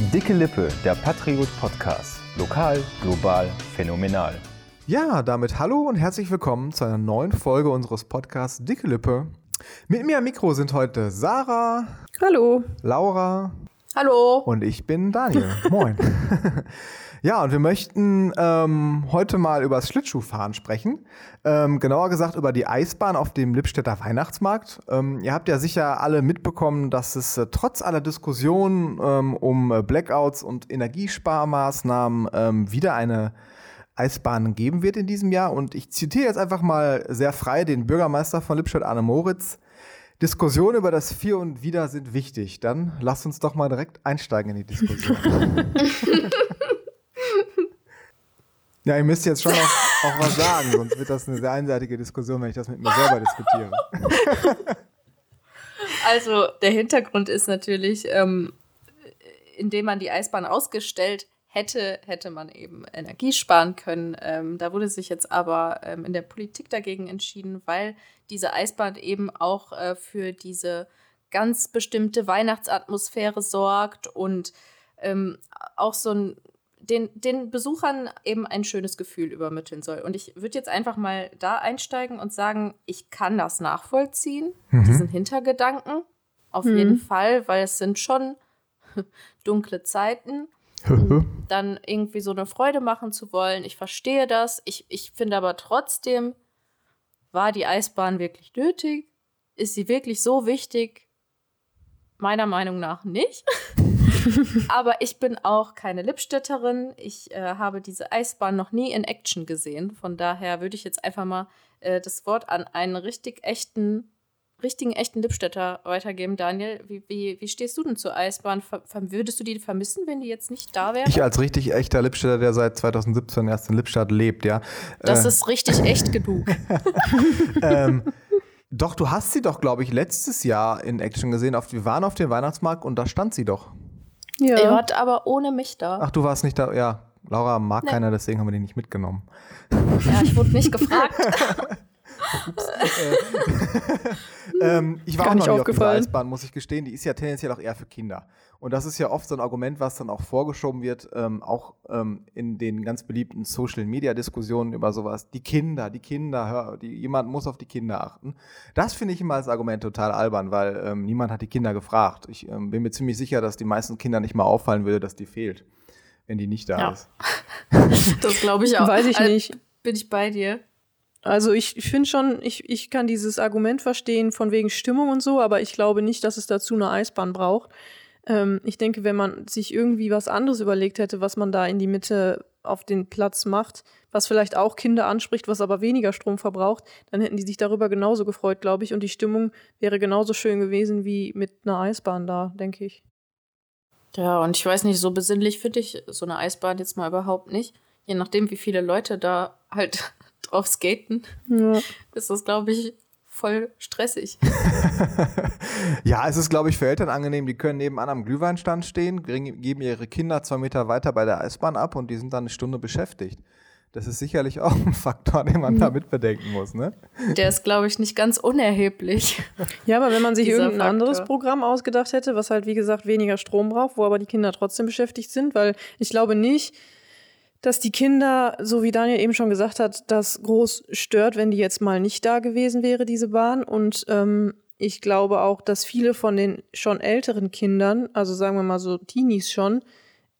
Dicke Lippe, der Patriot Podcast. Lokal, global, phänomenal. Ja, damit hallo und herzlich willkommen zu einer neuen Folge unseres Podcasts Dicke Lippe. Mit mir am Mikro sind heute Sarah. Hallo. Laura. Hallo. Und ich bin Daniel. Moin. Ja, und wir möchten ähm, heute mal über das Schlittschuhfahren sprechen. Ähm, genauer gesagt über die Eisbahn auf dem Lippstädter Weihnachtsmarkt. Ähm, ihr habt ja sicher alle mitbekommen, dass es äh, trotz aller Diskussionen ähm, um äh, Blackouts und Energiesparmaßnahmen ähm, wieder eine Eisbahn geben wird in diesem Jahr. Und ich zitiere jetzt einfach mal sehr frei den Bürgermeister von Lippstadt, Arne Moritz. Diskussionen über das Vier und Wider sind wichtig. Dann lasst uns doch mal direkt einsteigen in die Diskussion. Ja, ihr müsst jetzt schon auch, auch, was sagen, sonst wird das eine sehr einseitige Diskussion, wenn ich das mit mir selber diskutiere. Also der Hintergrund ist natürlich, ähm, indem man die Eisbahn ausgestellt hätte, hätte man eben Energie sparen können. Ähm, da wurde sich jetzt aber ähm, in der Politik dagegen entschieden, weil diese Eisbahn eben auch äh, für diese ganz bestimmte Weihnachtsatmosphäre sorgt und ähm, auch so ein den, den Besuchern eben ein schönes Gefühl übermitteln soll. Und ich würde jetzt einfach mal da einsteigen und sagen, ich kann das nachvollziehen, mhm. diesen Hintergedanken. Auf mhm. jeden Fall, weil es sind schon dunkle Zeiten. Dann irgendwie so eine Freude machen zu wollen. Ich verstehe das. Ich, ich finde aber trotzdem, war die Eisbahn wirklich nötig? Ist sie wirklich so wichtig? Meiner Meinung nach nicht. Aber ich bin auch keine Lippstädterin. Ich äh, habe diese Eisbahn noch nie in Action gesehen. Von daher würde ich jetzt einfach mal äh, das Wort an einen richtig echten, richtigen echten Lippstädter weitergeben. Daniel, wie, wie, wie stehst du denn zur Eisbahn? Ver würdest du die vermissen, wenn die jetzt nicht da wäre? Ich als richtig echter Lippstädter, der seit 2017 erst in Lippstadt lebt, ja. Das äh. ist richtig echt genug. ähm, doch, du hast sie doch, glaube ich, letztes Jahr in Action gesehen. Auf, wir waren auf dem Weihnachtsmarkt und da stand sie doch. Ja. Ihr wart aber ohne mich da. Ach, du warst nicht da. Ja, Laura mag nee. keiner, deswegen haben wir die nicht mitgenommen. Ja, ich wurde nicht gefragt. ähm, ich war Gar auch noch nicht auf dieser Eisbahn, muss ich gestehen. Die ist ja tendenziell auch eher für Kinder. Und das ist ja oft so ein Argument, was dann auch vorgeschoben wird, ähm, auch ähm, in den ganz beliebten Social-Media-Diskussionen über sowas. Die Kinder, die Kinder, hör, die, jemand muss auf die Kinder achten. Das finde ich immer als Argument total albern, weil ähm, niemand hat die Kinder gefragt. Ich ähm, bin mir ziemlich sicher, dass die meisten Kinder nicht mal auffallen würde, dass die fehlt, wenn die nicht da ja. ist. das glaube ich auch. Weiß ich nicht. Bin ich bei dir. Also ich, finde schon, ich, ich kann dieses Argument verstehen von wegen Stimmung und so, aber ich glaube nicht, dass es dazu eine Eisbahn braucht. Ähm, ich denke, wenn man sich irgendwie was anderes überlegt hätte, was man da in die Mitte auf den Platz macht, was vielleicht auch Kinder anspricht, was aber weniger Strom verbraucht, dann hätten die sich darüber genauso gefreut, glaube ich. Und die Stimmung wäre genauso schön gewesen wie mit einer Eisbahn da, denke ich. Ja, und ich weiß nicht, so besinnlich finde ich so eine Eisbahn jetzt mal überhaupt nicht. Je nachdem, wie viele Leute da halt drauf skaten, ja. ist das, glaube ich, voll stressig. ja, es ist, glaube ich, für Eltern angenehm. Die können nebenan am Glühweinstand stehen, geben ihre Kinder zwei Meter weiter bei der Eisbahn ab und die sind dann eine Stunde beschäftigt. Das ist sicherlich auch ein Faktor, den man da mitbedenken muss, ne? Der ist, glaube ich, nicht ganz unerheblich. Ja, aber wenn man sich irgendein Faktor. anderes Programm ausgedacht hätte, was halt, wie gesagt, weniger Strom braucht, wo aber die Kinder trotzdem beschäftigt sind, weil ich glaube nicht, dass die Kinder, so wie Daniel eben schon gesagt hat, das groß stört, wenn die jetzt mal nicht da gewesen wäre, diese Bahn. Und ähm, ich glaube auch, dass viele von den schon älteren Kindern, also sagen wir mal so Teenies schon,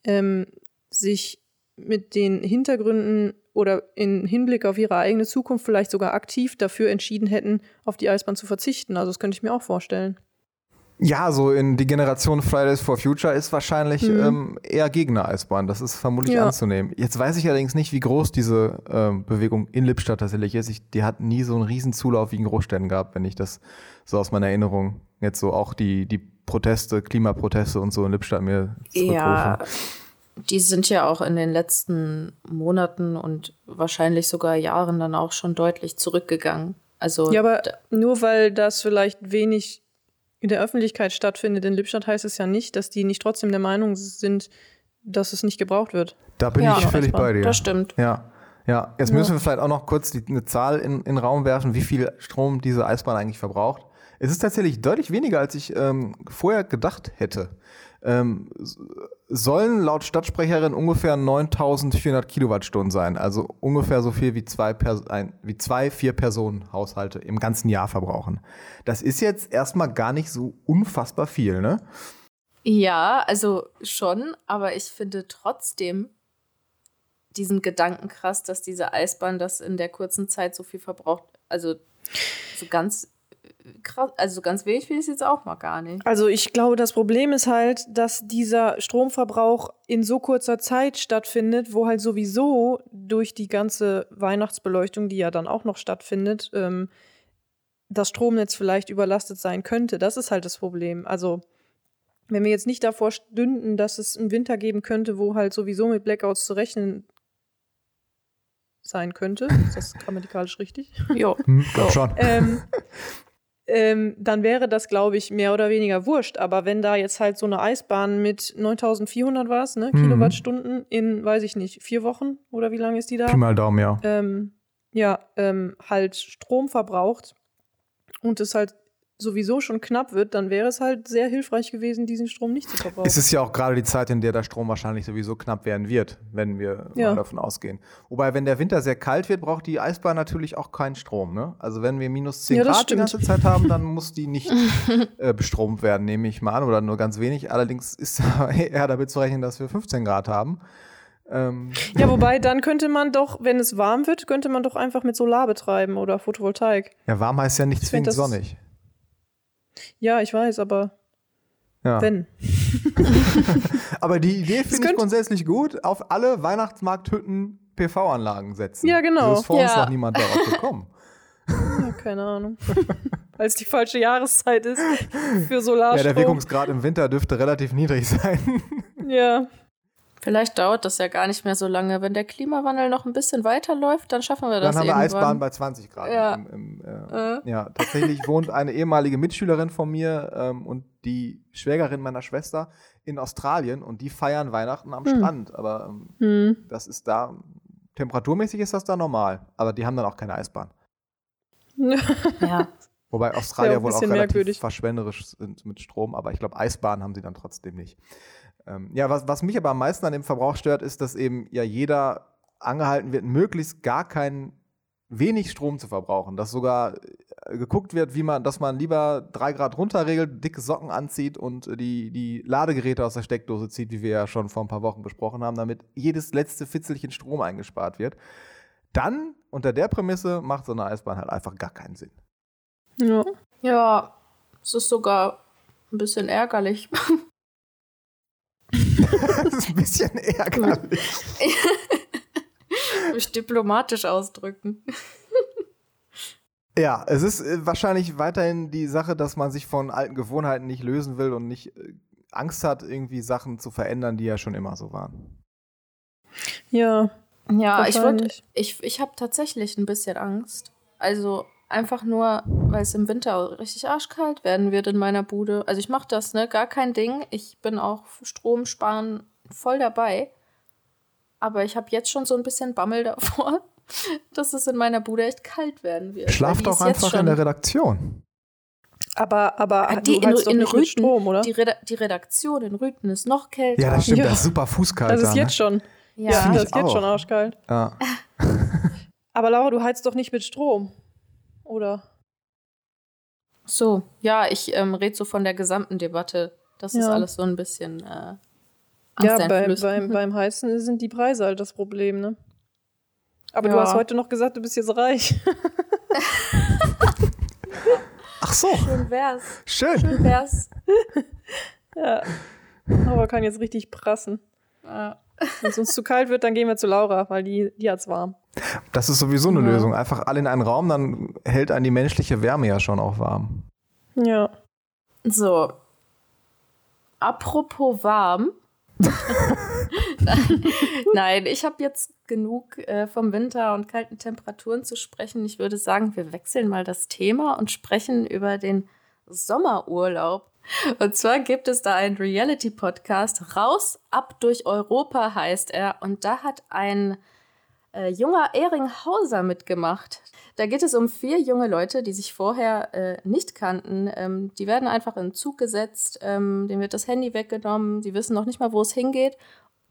ähm, sich mit den Hintergründen oder in Hinblick auf ihre eigene Zukunft vielleicht sogar aktiv dafür entschieden hätten, auf die Eisbahn zu verzichten. Also das könnte ich mir auch vorstellen. Ja, so in die Generation Fridays for Future ist wahrscheinlich mhm. ähm, eher Gegner Eisbahn. Das ist vermutlich ja. anzunehmen. Jetzt weiß ich allerdings nicht, wie groß diese ähm, Bewegung in Lippstadt tatsächlich ist. Ich, die hat nie so einen riesen Zulauf wie in Großstädten gehabt, wenn ich das so aus meiner Erinnerung jetzt so auch die, die Proteste, Klimaproteste und so in Lippstadt mir zurückrufe. Ja, die sind ja auch in den letzten Monaten und wahrscheinlich sogar Jahren dann auch schon deutlich zurückgegangen. Also ja, aber nur weil das vielleicht wenig in der Öffentlichkeit stattfindet in Lippstadt, heißt es ja nicht, dass die nicht trotzdem der Meinung sind, dass es nicht gebraucht wird. Da bin ja, ich völlig bei dir. Das stimmt. Ja. Ja, jetzt müssen wir vielleicht auch noch kurz die, eine Zahl in, in den Raum werfen, wie viel Strom diese Eisbahn eigentlich verbraucht. Es ist tatsächlich deutlich weniger, als ich ähm, vorher gedacht hätte. Ähm, sollen laut Stadtsprecherin ungefähr 9400 Kilowattstunden sein. Also ungefähr so viel wie zwei, Pers ein, wie zwei vier Personen Haushalte im ganzen Jahr verbrauchen. Das ist jetzt erstmal gar nicht so unfassbar viel, ne? Ja, also schon, aber ich finde trotzdem diesen Gedanken krass, dass diese Eisbahn das in der kurzen Zeit so viel verbraucht. Also so ganz krass, also ganz wenig finde ich es jetzt auch mal gar nicht. Also ich glaube, das Problem ist halt, dass dieser Stromverbrauch in so kurzer Zeit stattfindet, wo halt sowieso durch die ganze Weihnachtsbeleuchtung, die ja dann auch noch stattfindet, ähm, das Stromnetz vielleicht überlastet sein könnte. Das ist halt das Problem. Also wenn wir jetzt nicht davor stünden, dass es einen Winter geben könnte, wo halt sowieso mit Blackouts zu rechnen sein könnte. Ist das grammatikalisch richtig? jo. Hm, glaub schon. Ähm, ähm, dann wäre das, glaube ich, mehr oder weniger wurscht. Aber wenn da jetzt halt so eine Eisbahn mit 9400 war ne, mhm. Kilowattstunden in, weiß ich nicht, vier Wochen oder wie lange ist die da? Pi mal Daumen, ja. Ähm, ja, ähm, halt Strom verbraucht und es halt sowieso schon knapp wird, dann wäre es halt sehr hilfreich gewesen, diesen Strom nicht zu verbrauchen. Es ist ja auch gerade die Zeit, in der der Strom wahrscheinlich sowieso knapp werden wird, wenn wir ja. davon ausgehen. Wobei, wenn der Winter sehr kalt wird, braucht die Eisbahn natürlich auch keinen Strom. Ne? Also wenn wir minus 10 ja, Grad stimmt. die ganze Zeit haben, dann muss die nicht äh, bestromt werden, nehme ich mal an, oder nur ganz wenig. Allerdings ist eher damit zu rechnen, dass wir 15 Grad haben. Ähm. Ja, wobei dann könnte man doch, wenn es warm wird, könnte man doch einfach mit Solar betreiben oder Photovoltaik. Ja, warm heißt ja nicht zwingend sonnig. Ja, ich weiß, aber ja. wenn. aber die Idee finde ich grundsätzlich gut. Auf alle Weihnachtsmarkthütten PV-Anlagen setzen. Ja, genau. ist vor ja. noch niemand darauf gekommen. Ja, keine Ahnung. Weil es die falsche Jahreszeit ist für Solarstrom. Ja, der Wirkungsgrad im Winter dürfte relativ niedrig sein. Ja. Vielleicht dauert das ja gar nicht mehr so lange. Wenn der Klimawandel noch ein bisschen weiterläuft, dann schaffen wir das Dann haben wir irgendwann. Eisbahn bei 20 Grad. Ja. Im, im, äh, äh. ja, tatsächlich wohnt eine ehemalige Mitschülerin von mir ähm, und die Schwägerin meiner Schwester in Australien und die feiern Weihnachten am hm. Strand. Aber ähm, hm. das ist da, temperaturmäßig ist das da normal. Aber die haben dann auch keine Eisbahn. ja. Wobei Australier wohl auch relativ merkwürdig. verschwenderisch sind mit Strom, aber ich glaube, Eisbahn haben sie dann trotzdem nicht. Ähm, ja, was, was mich aber am meisten an dem Verbrauch stört, ist, dass eben ja jeder angehalten wird, möglichst gar keinen wenig Strom zu verbrauchen. Dass sogar äh, geguckt wird, wie man, dass man lieber drei Grad runterregelt, dicke Socken anzieht und die, die Ladegeräte aus der Steckdose zieht, wie wir ja schon vor ein paar Wochen besprochen haben, damit jedes letzte Fitzelchen Strom eingespart wird. Dann, unter der Prämisse, macht so eine Eisbahn halt einfach gar keinen Sinn. Ja. Ja, es ist sogar ein bisschen ärgerlich. das ist ein bisschen ärgerlich. Mich diplomatisch ausdrücken. Ja, es ist äh, wahrscheinlich weiterhin die Sache, dass man sich von alten Gewohnheiten nicht lösen will und nicht äh, Angst hat, irgendwie Sachen zu verändern, die ja schon immer so waren. Ja. Ja, ich, würd, ich, ich habe tatsächlich ein bisschen Angst. Also Einfach nur, weil es im Winter richtig arschkalt werden wird in meiner Bude. Also ich mache das, ne? Gar kein Ding. Ich bin auch Strom sparen voll dabei. Aber ich habe jetzt schon so ein bisschen Bammel davor, dass es in meiner Bude echt kalt werden wird. Schlaf doch einfach in der Redaktion. Aber, aber die in, in Rüten, Strom, oder? Die, Reda die, Redaktion in Rüten ist noch kälter. Ja, das stimmt, ja. das ist super fußkalt. Das ist da, jetzt ne? schon. Ja, ja das ist jetzt schon arschkalt. Ja. aber Laura, du heizt doch nicht mit Strom oder? So, ja, ich ähm, rede so von der gesamten Debatte. Das ja. ist alles so ein bisschen. Äh, ja, bei, beim, beim Heizen sind die Preise halt das Problem, ne? Aber ja. du hast heute noch gesagt, du bist jetzt reich. Ach so. Schön wär's. Schön. Schön wär's. ja. Aber kann jetzt richtig prassen. Ja. Wenn es uns zu kalt wird, dann gehen wir zu Laura, weil die, die hat's warm. Das ist sowieso eine ja. Lösung. Einfach alle in einen Raum, dann hält einen die menschliche Wärme ja schon auch warm. Ja. So. Apropos warm. Nein, ich habe jetzt genug äh, vom Winter und kalten Temperaturen zu sprechen. Ich würde sagen, wir wechseln mal das Thema und sprechen über den Sommerurlaub. Und zwar gibt es da einen Reality-Podcast, Raus ab durch Europa heißt er. Und da hat ein äh, junger Ehringhauser mitgemacht. Da geht es um vier junge Leute, die sich vorher äh, nicht kannten. Ähm, die werden einfach in den Zug gesetzt, ähm, denen wird das Handy weggenommen, die wissen noch nicht mal, wo es hingeht,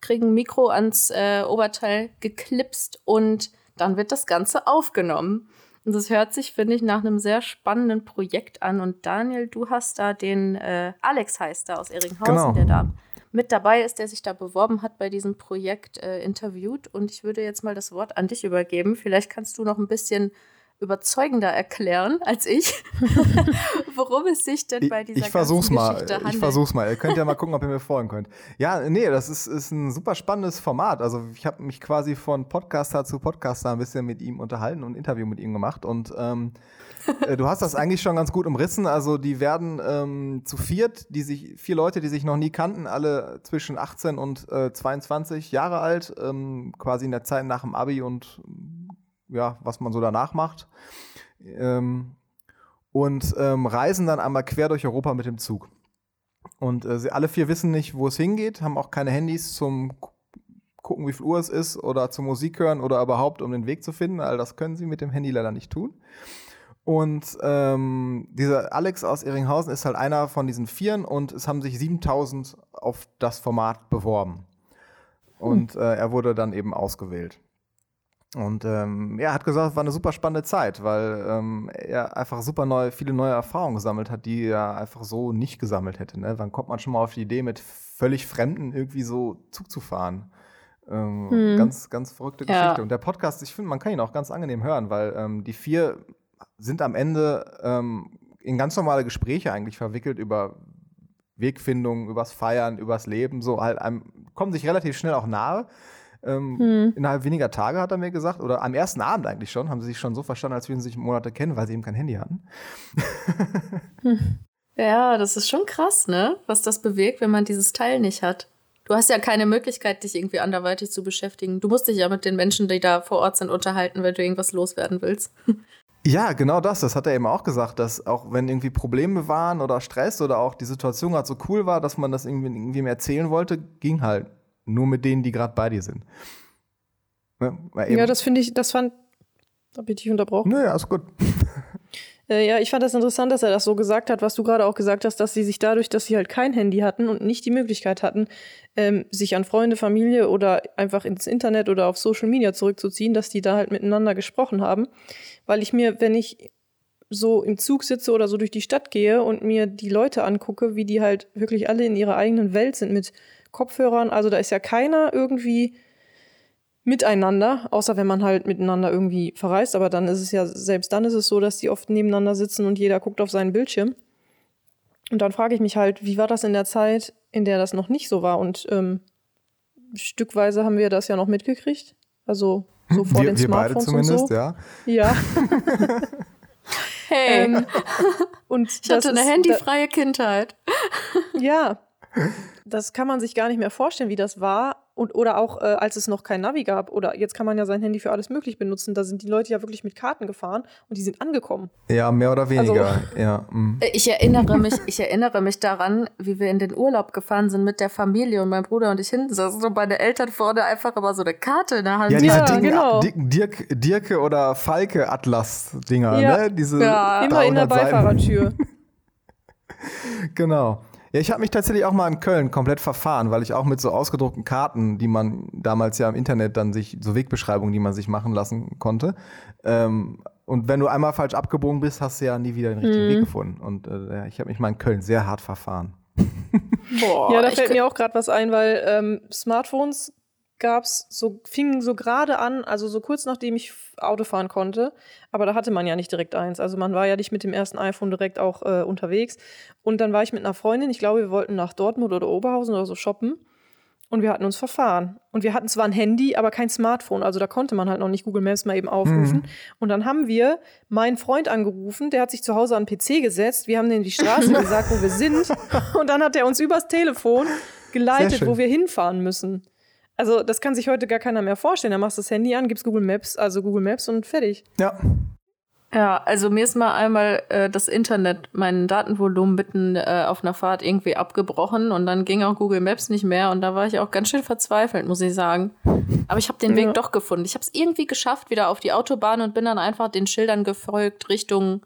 kriegen ein Mikro ans äh, Oberteil geklipst und dann wird das Ganze aufgenommen. Und das hört sich, finde ich, nach einem sehr spannenden Projekt an. Und Daniel, du hast da den äh, Alex heißt da aus Ehringhausen, genau. der da mit dabei ist, der sich da beworben hat bei diesem Projekt, äh, interviewt. Und ich würde jetzt mal das Wort an dich übergeben. Vielleicht kannst du noch ein bisschen überzeugender erklären als ich, worum es sich denn bei dieser ich versuch's mal. Geschichte handelt. Ich versuch's mal. Ihr könnt ja mal gucken, ob ihr mir folgen könnt. Ja, nee, das ist, ist ein super spannendes Format. Also ich habe mich quasi von Podcaster zu Podcaster ein bisschen mit ihm unterhalten und ein Interview mit ihm gemacht. Und ähm, äh, du hast das eigentlich schon ganz gut umrissen. Also die werden ähm, zu viert, die sich, vier Leute, die sich noch nie kannten, alle zwischen 18 und äh, 22 Jahre alt, ähm, quasi in der Zeit nach dem Abi und ja, was man so danach macht. Ähm, und ähm, reisen dann einmal quer durch Europa mit dem Zug. Und äh, sie alle vier wissen nicht, wo es hingeht, haben auch keine Handys zum gucken, wie viel Uhr es ist oder zum Musik hören oder überhaupt, um den Weg zu finden. All das können sie mit dem Handy leider nicht tun. Und ähm, dieser Alex aus Ehringhausen ist halt einer von diesen Vieren und es haben sich 7000 auf das Format beworben. Und hm. äh, er wurde dann eben ausgewählt. Und ähm, ja, hat gesagt, es war eine super spannende Zeit, weil ähm, er einfach super neu, viele neue Erfahrungen gesammelt hat, die er einfach so nicht gesammelt hätte. Ne? Wann kommt man schon mal auf die Idee, mit völlig Fremden irgendwie so Zug zu fahren? Ähm, hm. Ganz, ganz verrückte ja. Geschichte. Und der Podcast, ich finde, man kann ihn auch ganz angenehm hören, weil ähm, die vier sind am Ende ähm, in ganz normale Gespräche eigentlich verwickelt über Wegfindung, übers Feiern, übers Leben, so halt einem, kommen sich relativ schnell auch nahe. Ähm, hm. Innerhalb weniger Tage hat er mir gesagt, oder am ersten Abend eigentlich schon, haben sie sich schon so verstanden, als würden sie sich Monate kennen, weil sie eben kein Handy hatten. hm. Ja, das ist schon krass, ne? Was das bewegt, wenn man dieses Teil nicht hat. Du hast ja keine Möglichkeit, dich irgendwie anderweitig zu beschäftigen. Du musst dich ja mit den Menschen, die da vor Ort sind, unterhalten, wenn du irgendwas loswerden willst. Ja, genau das. Das hat er eben auch gesagt, dass auch wenn irgendwie Probleme waren oder Stress oder auch die Situation gerade so cool war, dass man das irgendwie, irgendwie mehr erzählen wollte, ging halt nur mit denen, die gerade bei dir sind. Ne? Ja, das finde ich, das fand. Hab ich dich unterbrochen? Naja, ist gut. Äh, ja, ich fand das interessant, dass er das so gesagt hat, was du gerade auch gesagt hast, dass sie sich dadurch, dass sie halt kein Handy hatten und nicht die Möglichkeit hatten, ähm, sich an Freunde, Familie oder einfach ins Internet oder auf Social Media zurückzuziehen, dass die da halt miteinander gesprochen haben. Weil ich mir, wenn ich so im Zug sitze oder so durch die Stadt gehe und mir die Leute angucke, wie die halt wirklich alle in ihrer eigenen Welt sind mit Kopfhörern. Also da ist ja keiner irgendwie miteinander, außer wenn man halt miteinander irgendwie verreist. Aber dann ist es ja, selbst dann ist es so, dass die oft nebeneinander sitzen und jeder guckt auf seinen Bildschirm. Und dann frage ich mich halt, wie war das in der Zeit, in der das noch nicht so war? Und ähm, stückweise haben wir das ja noch mitgekriegt. Also so vor wir, den Smartphones wir beide zumindest, und so. ja. Ja. hey. Ähm, und ich hatte eine handyfreie Kindheit. Ja, das kann man sich gar nicht mehr vorstellen, wie das war. Und, oder auch, äh, als es noch kein Navi gab. Oder jetzt kann man ja sein Handy für alles möglich benutzen. Da sind die Leute ja wirklich mit Karten gefahren und die sind angekommen. Ja, mehr oder weniger. Also, ja. Mm. Ich erinnere mich, ich erinnere mich daran, wie wir in den Urlaub gefahren sind mit der Familie und mein Bruder und ich hinten saßen und meine Eltern vorne einfach immer so eine Karte in der Hand. Ja, diese ja, Dinge, genau. Dirk, Dirke oder Falke Atlas-Dinger, ja. ne? Diese ja. Immer in der Beifahrertür. genau. Ja, ich habe mich tatsächlich auch mal in Köln komplett verfahren, weil ich auch mit so ausgedruckten Karten, die man damals ja im Internet dann sich, so Wegbeschreibungen, die man sich machen lassen konnte. Ähm, und wenn du einmal falsch abgebogen bist, hast du ja nie wieder den richtigen mhm. Weg gefunden. Und äh, ich habe mich mal in Köln sehr hart verfahren. Boah, ja, da fällt mir auch gerade was ein, weil ähm, Smartphones gab's so fingen so gerade an, also so kurz nachdem ich Auto fahren konnte, aber da hatte man ja nicht direkt eins. Also man war ja nicht mit dem ersten iPhone direkt auch äh, unterwegs. Und dann war ich mit einer Freundin, ich glaube, wir wollten nach Dortmund oder Oberhausen oder so shoppen. Und wir hatten uns verfahren. Und wir hatten zwar ein Handy, aber kein Smartphone. Also da konnte man halt noch nicht Google Maps mal eben aufrufen. Mhm. Und dann haben wir meinen Freund angerufen, der hat sich zu Hause an den PC gesetzt. Wir haben denen die Straße gesagt, wo wir sind. Und dann hat er uns übers Telefon geleitet, wo wir hinfahren müssen. Also, das kann sich heute gar keiner mehr vorstellen. Da machst du das Handy an, gibst Google Maps, also Google Maps und fertig. Ja. Ja, also mir ist mal einmal äh, das Internet, mein Datenvolumen mitten äh, auf einer Fahrt irgendwie abgebrochen und dann ging auch Google Maps nicht mehr und da war ich auch ganz schön verzweifelt, muss ich sagen. Aber ich habe den ja. Weg doch gefunden. Ich habe es irgendwie geschafft, wieder auf die Autobahn und bin dann einfach den Schildern gefolgt Richtung,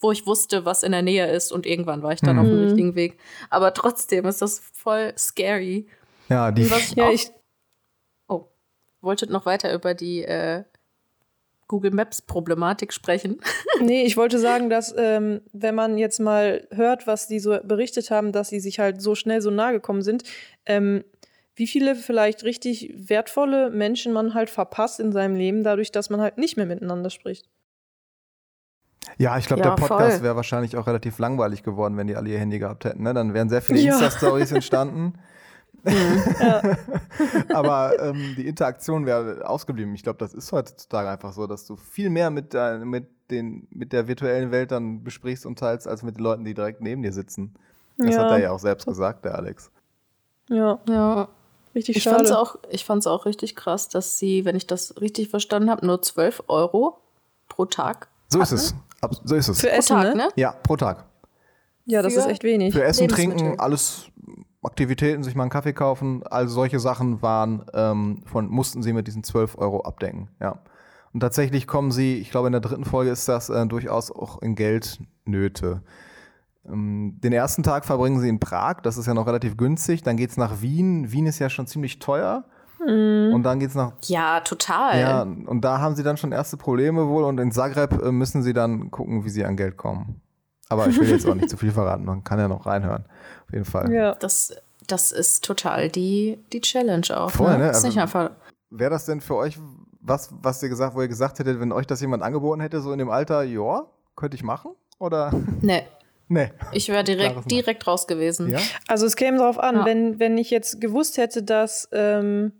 wo ich wusste, was in der Nähe ist und irgendwann war ich dann mhm. auf dem mhm. richtigen Weg. Aber trotzdem ist das voll scary. Ja, die. Was ja, ich wolltet noch weiter über die äh, Google Maps Problematik sprechen. nee, ich wollte sagen, dass ähm, wenn man jetzt mal hört, was die so berichtet haben, dass sie sich halt so schnell so nahe gekommen sind, ähm, wie viele vielleicht richtig wertvolle Menschen man halt verpasst in seinem Leben, dadurch, dass man halt nicht mehr miteinander spricht. Ja, ich glaube, ja, der Podcast wäre wahrscheinlich auch relativ langweilig geworden, wenn die alle ihr Handy gehabt hätten. Ne? Dann wären sehr viele ja. Insta-Stories entstanden. Ja. Aber ähm, die Interaktion wäre ausgeblieben. Ich glaube, das ist heutzutage einfach so, dass du viel mehr mit, der, mit, den, mit der virtuellen Welt dann besprichst und teilst, als mit den Leuten, die direkt neben dir sitzen. Das ja. hat er ja auch selbst gesagt, der Alex. Ja, ja. Richtig ich schade. Fand's auch, ich fand es auch richtig krass, dass sie, wenn ich das richtig verstanden habe, nur 12 Euro pro Tag. So hatten. ist es. So ist es. Für pro Essen, Tag, ne? Ja, pro Tag. Ja, das Für ist echt wenig. Für Essen, Trinken, alles Aktivitäten, sich mal einen Kaffee kaufen, all solche Sachen waren, ähm, von, mussten sie mit diesen 12 Euro abdecken, ja. Und tatsächlich kommen sie, ich glaube in der dritten Folge ist das äh, durchaus auch in Geldnöte. Ähm, den ersten Tag verbringen sie in Prag, das ist ja noch relativ günstig. Dann geht es nach Wien. Wien ist ja schon ziemlich teuer. Mhm. Und dann geht es nach. Ja, total. Ja, und da haben sie dann schon erste Probleme wohl. Und in Zagreb äh, müssen sie dann gucken, wie sie an Geld kommen. Aber ich will jetzt auch nicht zu viel verraten, man kann ja noch reinhören. Auf jeden Fall. Ja. Das, das ist total die, die Challenge auch. Voll, ne? ne? Ist nicht einfach. Wäre das denn für euch was, was ihr gesagt, wo ihr gesagt hättet, wenn euch das jemand angeboten hätte, so in dem Alter, ja, könnte ich machen? Oder? Nee. Nee. Ich wäre direkt, direkt raus gewesen. Ja? Also es käme darauf an, ja. wenn, wenn ich jetzt gewusst hätte, dass ähm,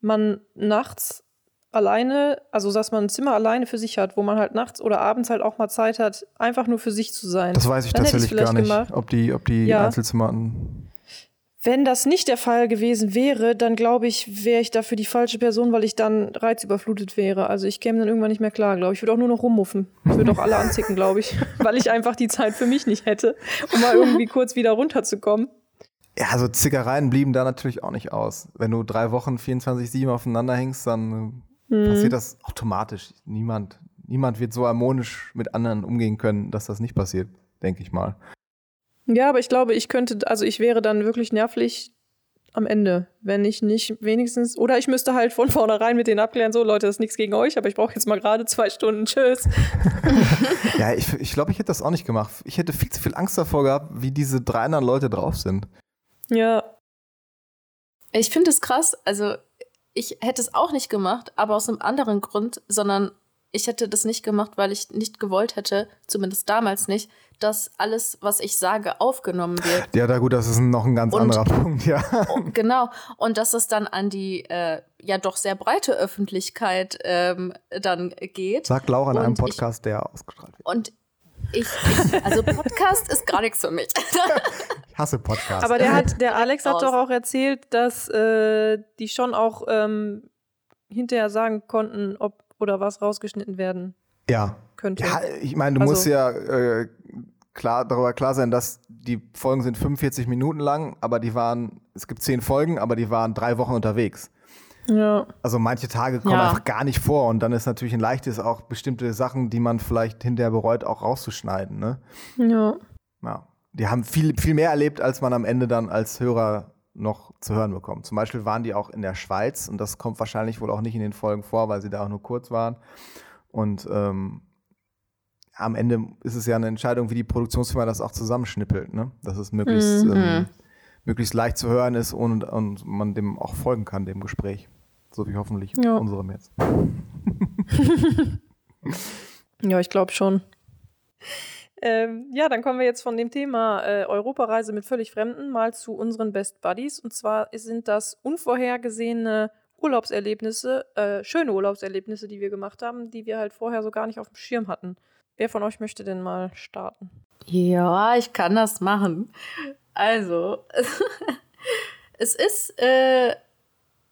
man nachts alleine, also dass man ein Zimmer alleine für sich hat, wo man halt nachts oder abends halt auch mal Zeit hat, einfach nur für sich zu sein. Das weiß ich Dann tatsächlich gar nicht, gemacht. ob die, ob die ja. Einzelzimmer wenn das nicht der Fall gewesen wäre, dann glaube ich, wäre ich dafür die falsche Person, weil ich dann reizüberflutet wäre. Also ich käme dann irgendwann nicht mehr klar, glaube ich. Ich würde auch nur noch rummuffen. Ich würde auch alle anzicken, glaube ich, weil ich einfach die Zeit für mich nicht hätte, um mal irgendwie kurz wieder runterzukommen. Ja, also Zickereien blieben da natürlich auch nicht aus. Wenn du drei Wochen 24-7 aufeinander hängst, dann mhm. passiert das automatisch. Niemand, niemand wird so harmonisch mit anderen umgehen können, dass das nicht passiert, denke ich mal. Ja, aber ich glaube, ich könnte, also ich wäre dann wirklich nervlich am Ende, wenn ich nicht wenigstens, oder ich müsste halt von vornherein mit denen abklären, so Leute, das ist nichts gegen euch, aber ich brauche jetzt mal gerade zwei Stunden, tschüss. ja, ich, ich glaube, ich hätte das auch nicht gemacht. Ich hätte viel zu viel Angst davor gehabt, wie diese drei anderen Leute drauf sind. Ja. Ich finde es krass, also ich hätte es auch nicht gemacht, aber aus einem anderen Grund, sondern ich hätte das nicht gemacht, weil ich nicht gewollt hätte, zumindest damals nicht, dass alles, was ich sage, aufgenommen wird. Ja, da gut, das ist noch ein ganz und, anderer Punkt, ja. Genau. Und dass es dann an die äh, ja doch sehr breite Öffentlichkeit ähm, dann geht. Sagt Laura in und einem Podcast, ich, der ausgestrahlt wird. Und ich, ich, also Podcast ist gar nichts für mich. ich hasse Podcasts. Aber der hat, der Alex hat doch auch erzählt, dass äh, die schon auch ähm, hinterher sagen konnten, ob oder was rausgeschnitten werden ja. könnte. Ja, ich meine, du also, musst ja äh, klar, darüber klar sein, dass die Folgen sind 45 Minuten lang, aber die waren, es gibt zehn Folgen, aber die waren drei Wochen unterwegs. Ja. Also manche Tage kommen ja. einfach gar nicht vor und dann ist natürlich ein leichtes, auch bestimmte Sachen, die man vielleicht hinterher bereut, auch rauszuschneiden. Ne? Ja. Ja. Die haben viel, viel mehr erlebt, als man am Ende dann als Hörer noch zu hören bekommt. Zum Beispiel waren die auch in der Schweiz und das kommt wahrscheinlich wohl auch nicht in den Folgen vor, weil sie da auch nur kurz waren. Und ähm, am Ende ist es ja eine Entscheidung, wie die Produktionsfirma das auch zusammenschnippelt, ne? dass es möglichst, mhm. ähm, möglichst leicht zu hören ist und, und man dem auch folgen kann, dem Gespräch. So wie hoffentlich ja. unserem jetzt. ja, ich glaube schon. Ähm, ja, dann kommen wir jetzt von dem Thema äh, Europareise mit völlig Fremden mal zu unseren Best Buddies. Und zwar sind das unvorhergesehene Urlaubserlebnisse, äh, schöne Urlaubserlebnisse, die wir gemacht haben, die wir halt vorher so gar nicht auf dem Schirm hatten. Wer von euch möchte denn mal starten? Ja, ich kann das machen. Also, es ist äh,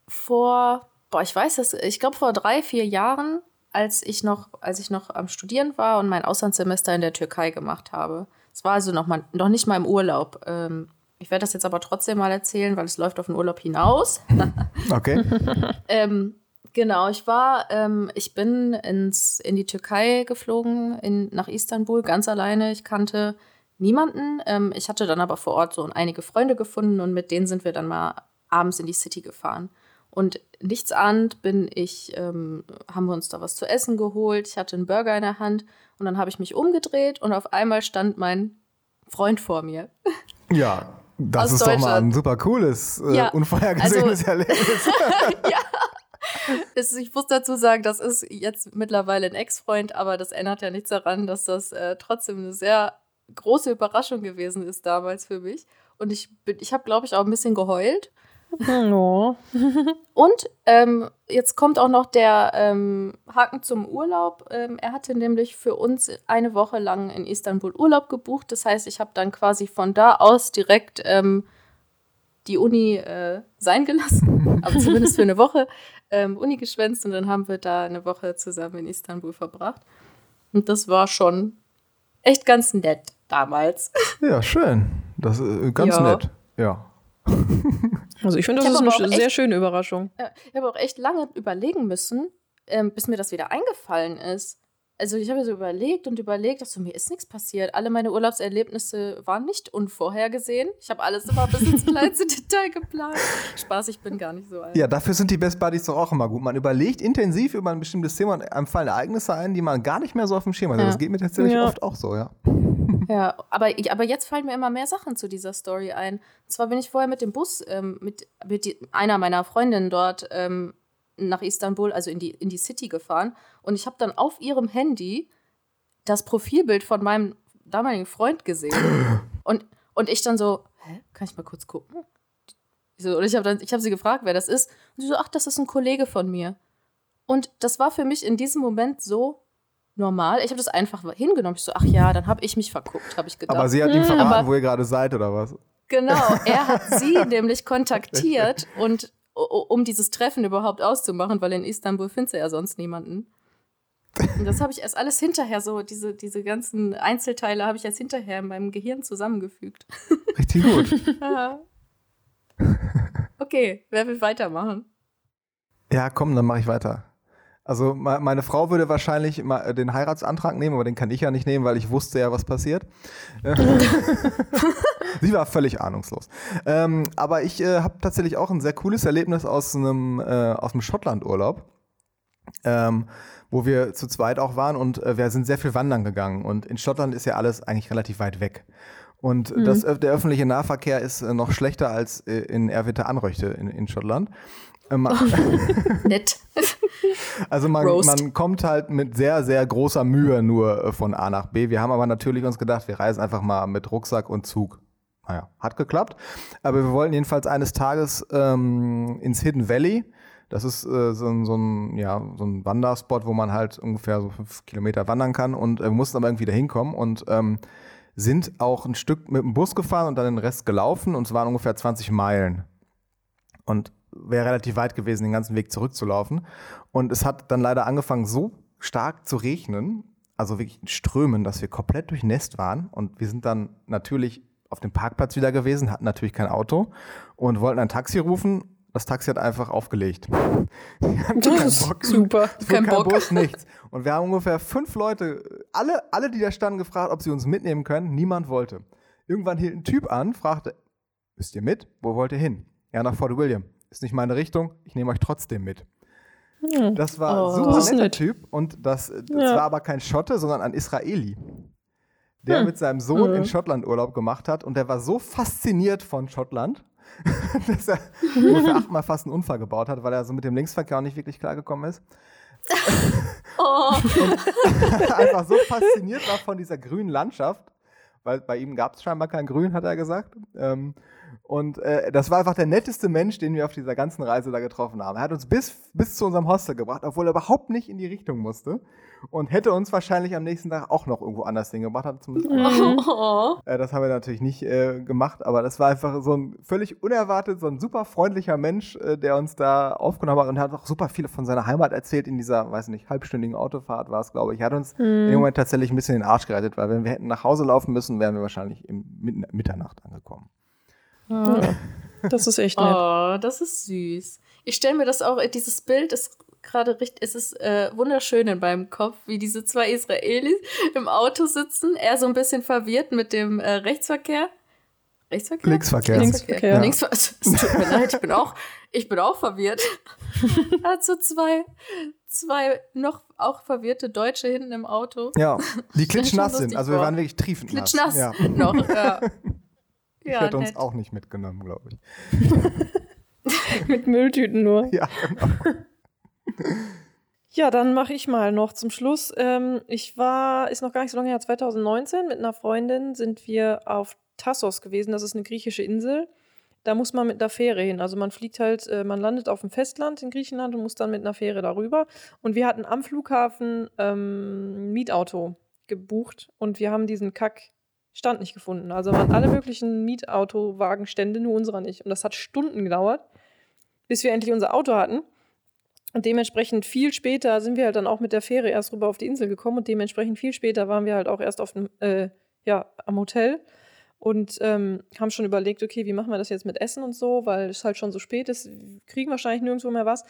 vor, boah, ich weiß das, ich glaube vor drei, vier Jahren als ich noch, als ich noch am Studieren war und mein Auslandssemester in der Türkei gemacht habe. Es war also noch, mal, noch nicht mal im Urlaub. Ähm, ich werde das jetzt aber trotzdem mal erzählen, weil es läuft auf den Urlaub hinaus. okay. ähm, genau, ich war, ähm, ich bin ins, in die Türkei geflogen, in, nach Istanbul, ganz alleine. Ich kannte niemanden. Ähm, ich hatte dann aber vor Ort so einige Freunde gefunden und mit denen sind wir dann mal abends in die City gefahren. Und nichts ahnt bin ich, ähm, haben wir uns da was zu essen geholt. Ich hatte einen Burger in der Hand und dann habe ich mich umgedreht und auf einmal stand mein Freund vor mir. Ja, das Aus ist doch mal ein super cooles, äh, ja, unvorhergesehenes also, Erlebnis. ja. Es, ich muss dazu sagen, das ist jetzt mittlerweile ein Ex-Freund, aber das ändert ja nichts daran, dass das äh, trotzdem eine sehr große Überraschung gewesen ist damals für mich. Und ich, ich habe, glaube ich, auch ein bisschen geheult Oh. Und ähm, jetzt kommt auch noch der ähm, Haken zum Urlaub. Ähm, er hatte nämlich für uns eine Woche lang in Istanbul Urlaub gebucht. Das heißt, ich habe dann quasi von da aus direkt ähm, die Uni äh, sein gelassen, aber zumindest für eine Woche ähm, Uni geschwänzt und dann haben wir da eine Woche zusammen in Istanbul verbracht. Und das war schon echt ganz nett damals. Ja, schön. Das ist äh, ganz ja. nett. Ja. Also ich finde, das ich ist eine sehr echt, schöne Überraschung. Ich habe auch echt lange überlegen müssen, ähm, bis mir das wieder eingefallen ist. Also ich habe so überlegt und überlegt, dass so, mir ist nichts passiert. Alle meine Urlaubserlebnisse waren nicht unvorhergesehen. Ich habe alles immer bis ins kleinste Detail geplant. Spaß, ich bin gar nicht so alt. Ja, dafür sind die Best Buddies doch auch immer gut. Man überlegt intensiv über ein bestimmtes Thema und einem fallen Ereignisse ein, die man gar nicht mehr so auf dem Schirm hat. Also ja. Das geht mir tatsächlich ja. oft auch so, ja. Ja, aber, aber jetzt fallen mir immer mehr Sachen zu dieser Story ein. Und zwar bin ich vorher mit dem Bus, ähm, mit, mit die, einer meiner Freundinnen dort ähm, nach Istanbul, also in die, in die City gefahren. Und ich habe dann auf ihrem Handy das Profilbild von meinem damaligen Freund gesehen. und, und ich dann so, hä, kann ich mal kurz gucken? So, und ich habe hab sie gefragt, wer das ist. Und sie so, ach, das ist ein Kollege von mir. Und das war für mich in diesem Moment so normal. Ich habe das einfach hingenommen. Ich so, ach ja, dann habe ich mich verguckt, habe ich gedacht. Aber sie hat ihm verraten, aber, wo ihr gerade seid, oder was? Genau, er hat sie nämlich kontaktiert und um dieses Treffen überhaupt auszumachen, weil in Istanbul findest du ja sonst niemanden. Und das habe ich erst alles hinterher so, diese, diese ganzen Einzelteile habe ich erst hinterher in meinem Gehirn zusammengefügt. Richtig gut. okay, wer will weitermachen? Ja, komm, dann mache ich weiter. Also meine Frau würde wahrscheinlich äh, den Heiratsantrag nehmen, aber den kann ich ja nicht nehmen, weil ich wusste ja, was passiert. Sie war völlig ahnungslos. Ähm, aber ich äh, habe tatsächlich auch ein sehr cooles Erlebnis aus einem, äh, aus einem Schottlandurlaub, ähm, wo wir zu zweit auch waren und äh, wir sind sehr viel wandern gegangen. Und in Schottland ist ja alles eigentlich relativ weit weg. Und mhm. das, der öffentliche Nahverkehr ist äh, noch schlechter als äh, in Erwitte Anröchte in, in Schottland. Ähm, Nett. Also man, man, kommt halt mit sehr, sehr großer Mühe nur äh, von A nach B. Wir haben aber natürlich uns gedacht, wir reisen einfach mal mit Rucksack und Zug. Naja, hat geklappt. Aber wir wollten jedenfalls eines Tages ähm, ins Hidden Valley. Das ist äh, so, ein, so, ein, ja, so ein Wanderspot, wo man halt ungefähr so fünf Kilometer wandern kann. Und äh, wir mussten aber irgendwie da hinkommen und ähm, sind auch ein Stück mit dem Bus gefahren und dann den Rest gelaufen. Und es waren ungefähr 20 Meilen. Und wäre relativ weit gewesen, den ganzen Weg zurückzulaufen. Und es hat dann leider angefangen, so stark zu regnen, also wirklich in Strömen, dass wir komplett durchnässt waren. Und wir sind dann natürlich auf dem Parkplatz wieder gewesen, hatten natürlich kein Auto und wollten ein Taxi rufen. Das Taxi hat einfach aufgelegt. Das Bock. Super. Kein, kein Bock. Bus, nichts. Und wir haben ungefähr fünf Leute, alle, alle, die da standen, gefragt, ob sie uns mitnehmen können. Niemand wollte. Irgendwann hielt ein Typ an, fragte, müsst ihr mit? Wo wollt ihr hin? Ja, nach Fort William ist nicht meine Richtung, ich nehme euch trotzdem mit. Hm. Das war oh, super netter nett. Typ und das, das ja. war aber kein Schotte, sondern ein Israeli, der hm. mit seinem Sohn hm. in Schottland Urlaub gemacht hat und der war so fasziniert von Schottland, dass er ungefähr achtmal fast einen Unfall gebaut hat, weil er so mit dem Linksverkehr auch nicht wirklich klargekommen ist. oh. einfach so fasziniert war von dieser grünen Landschaft weil bei ihm gab es scheinbar kein Grün, hat er gesagt. Ähm, und äh, das war einfach der netteste Mensch, den wir auf dieser ganzen Reise da getroffen haben. Er hat uns bis, bis zu unserem Hostel gebracht, obwohl er überhaupt nicht in die Richtung musste. Und hätte uns wahrscheinlich am nächsten Tag auch noch irgendwo anders hingebracht. Hat zumindest mhm. äh, das haben wir natürlich nicht äh, gemacht, aber das war einfach so ein völlig unerwartet, so ein super freundlicher Mensch, äh, der uns da aufgenommen hat und hat auch super viel von seiner Heimat erzählt in dieser, weiß nicht, halbstündigen Autofahrt war es, glaube ich. Er hat uns mhm. im Moment tatsächlich ein bisschen den Arsch gerettet, weil wenn wir hätten nach Hause laufen müssen, wären wir wahrscheinlich im Mitternacht angekommen. Ja, das ist echt nett. Oh, das ist süß. Ich stelle mir das auch, dieses Bild ist gerade richtig, es ist äh, wunderschön in meinem Kopf, wie diese zwei Israelis im Auto sitzen, er so ein bisschen verwirrt mit dem äh, Rechtsverkehr. Rechtsverkehr? Linksverkehr. Linksverkehr. Ja. Linksverkehr. Es tut mir leid, ich bin auch, ich bin auch verwirrt. Hat so zwei, zwei noch auch verwirrte Deutsche hinten im Auto. Ja, die klitschnass sind. Also wir waren wirklich triefend nass. Klitschnass ja. noch, ja. Ich ja, hätte nett. uns auch nicht mitgenommen, glaube ich. Mit Mülltüten nur. Ja, genau. Ja, dann mache ich mal noch zum Schluss. Ähm, ich war, ist noch gar nicht so lange her, 2019, mit einer Freundin sind wir auf Tassos gewesen. Das ist eine griechische Insel. Da muss man mit einer Fähre hin. Also man fliegt halt, äh, man landet auf dem Festland in Griechenland und muss dann mit einer Fähre darüber. Und wir hatten am Flughafen ähm, ein Mietauto gebucht und wir haben diesen Kack Stand nicht gefunden. Also waren alle möglichen Mietautowagenstände, nur unserer nicht. Und das hat Stunden gedauert, bis wir endlich unser Auto hatten. Und dementsprechend viel später sind wir halt dann auch mit der Fähre erst rüber auf die Insel gekommen und dementsprechend viel später waren wir halt auch erst auf dem, äh, ja, am Hotel und ähm, haben schon überlegt, okay, wie machen wir das jetzt mit Essen und so, weil es halt schon so spät ist, kriegen wahrscheinlich nirgendwo mehr was.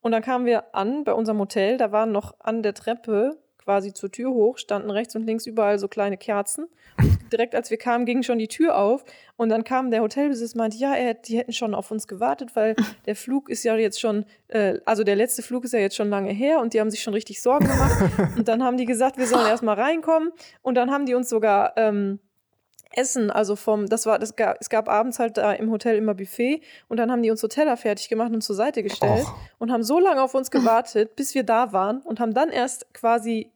Und dann kamen wir an bei unserem Hotel, da waren noch an der Treppe quasi zur Tür hoch, standen rechts und links überall so kleine Kerzen. Und direkt als wir kamen, ging schon die Tür auf und dann kam der Hotelbesitzer und meinte, ja, er, die hätten schon auf uns gewartet, weil der Flug ist ja jetzt schon, äh, also der letzte Flug ist ja jetzt schon lange her und die haben sich schon richtig Sorgen gemacht. und dann haben die gesagt, wir sollen erstmal reinkommen und dann haben die uns sogar ähm, Essen, also vom, das war, das gab, es gab abends halt da im Hotel immer Buffet und dann haben die uns so Teller fertig gemacht und zur Seite gestellt Och. und haben so lange auf uns gewartet, bis wir da waren und haben dann erst quasi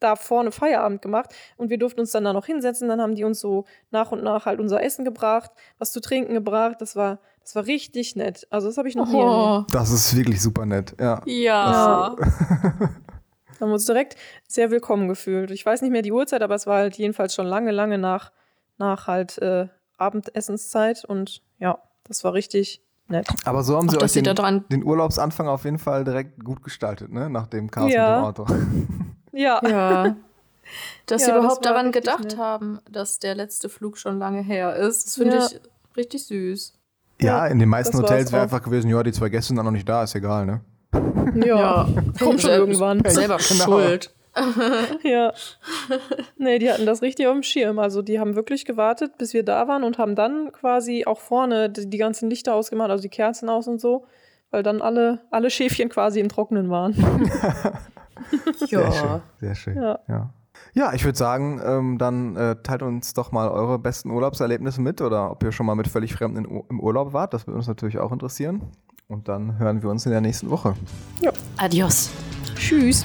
da vorne Feierabend gemacht und wir durften uns dann da noch hinsetzen. Dann haben die uns so nach und nach halt unser Essen gebracht, was zu trinken gebracht. Das war, das war richtig nett. Also das habe ich noch nie oh. Das ist wirklich super nett, ja. Ja. haben wir uns direkt sehr willkommen gefühlt. Ich weiß nicht mehr die Uhrzeit, aber es war halt jedenfalls schon lange, lange nach, nach halt äh, Abendessenszeit und ja, das war richtig nett. Aber so haben sie Auch, euch den, den, Urlaubsanfang auf jeden Fall direkt gut gestaltet, ne? Nach dem Chaos ja. mit dem Auto. Ja. ja. Dass ja, sie überhaupt das daran gedacht nett. haben, dass der letzte Flug schon lange her ist. Das finde ja. ich richtig süß. Ja, in den meisten Hotels wäre einfach gewesen, ja, die zwei Gäste sind noch nicht da, ist egal, ne? Ja, kommt schon irgendwann. Selber genau. schuld. ja. Nee, die hatten das richtig auf dem Schirm. Also die haben wirklich gewartet, bis wir da waren und haben dann quasi auch vorne die, die ganzen Lichter ausgemacht, also die Kerzen aus und so, weil dann alle, alle Schäfchen quasi im Trocknen waren. ja. Sehr schön. Sehr schön. Ja. ja. ja ich würde sagen, ähm, dann äh, teilt uns doch mal eure besten Urlaubserlebnisse mit oder ob ihr schon mal mit völlig Fremden in, im Urlaub wart. Das würde uns natürlich auch interessieren. Und dann hören wir uns in der nächsten Woche. Ja. Adios. Tschüss.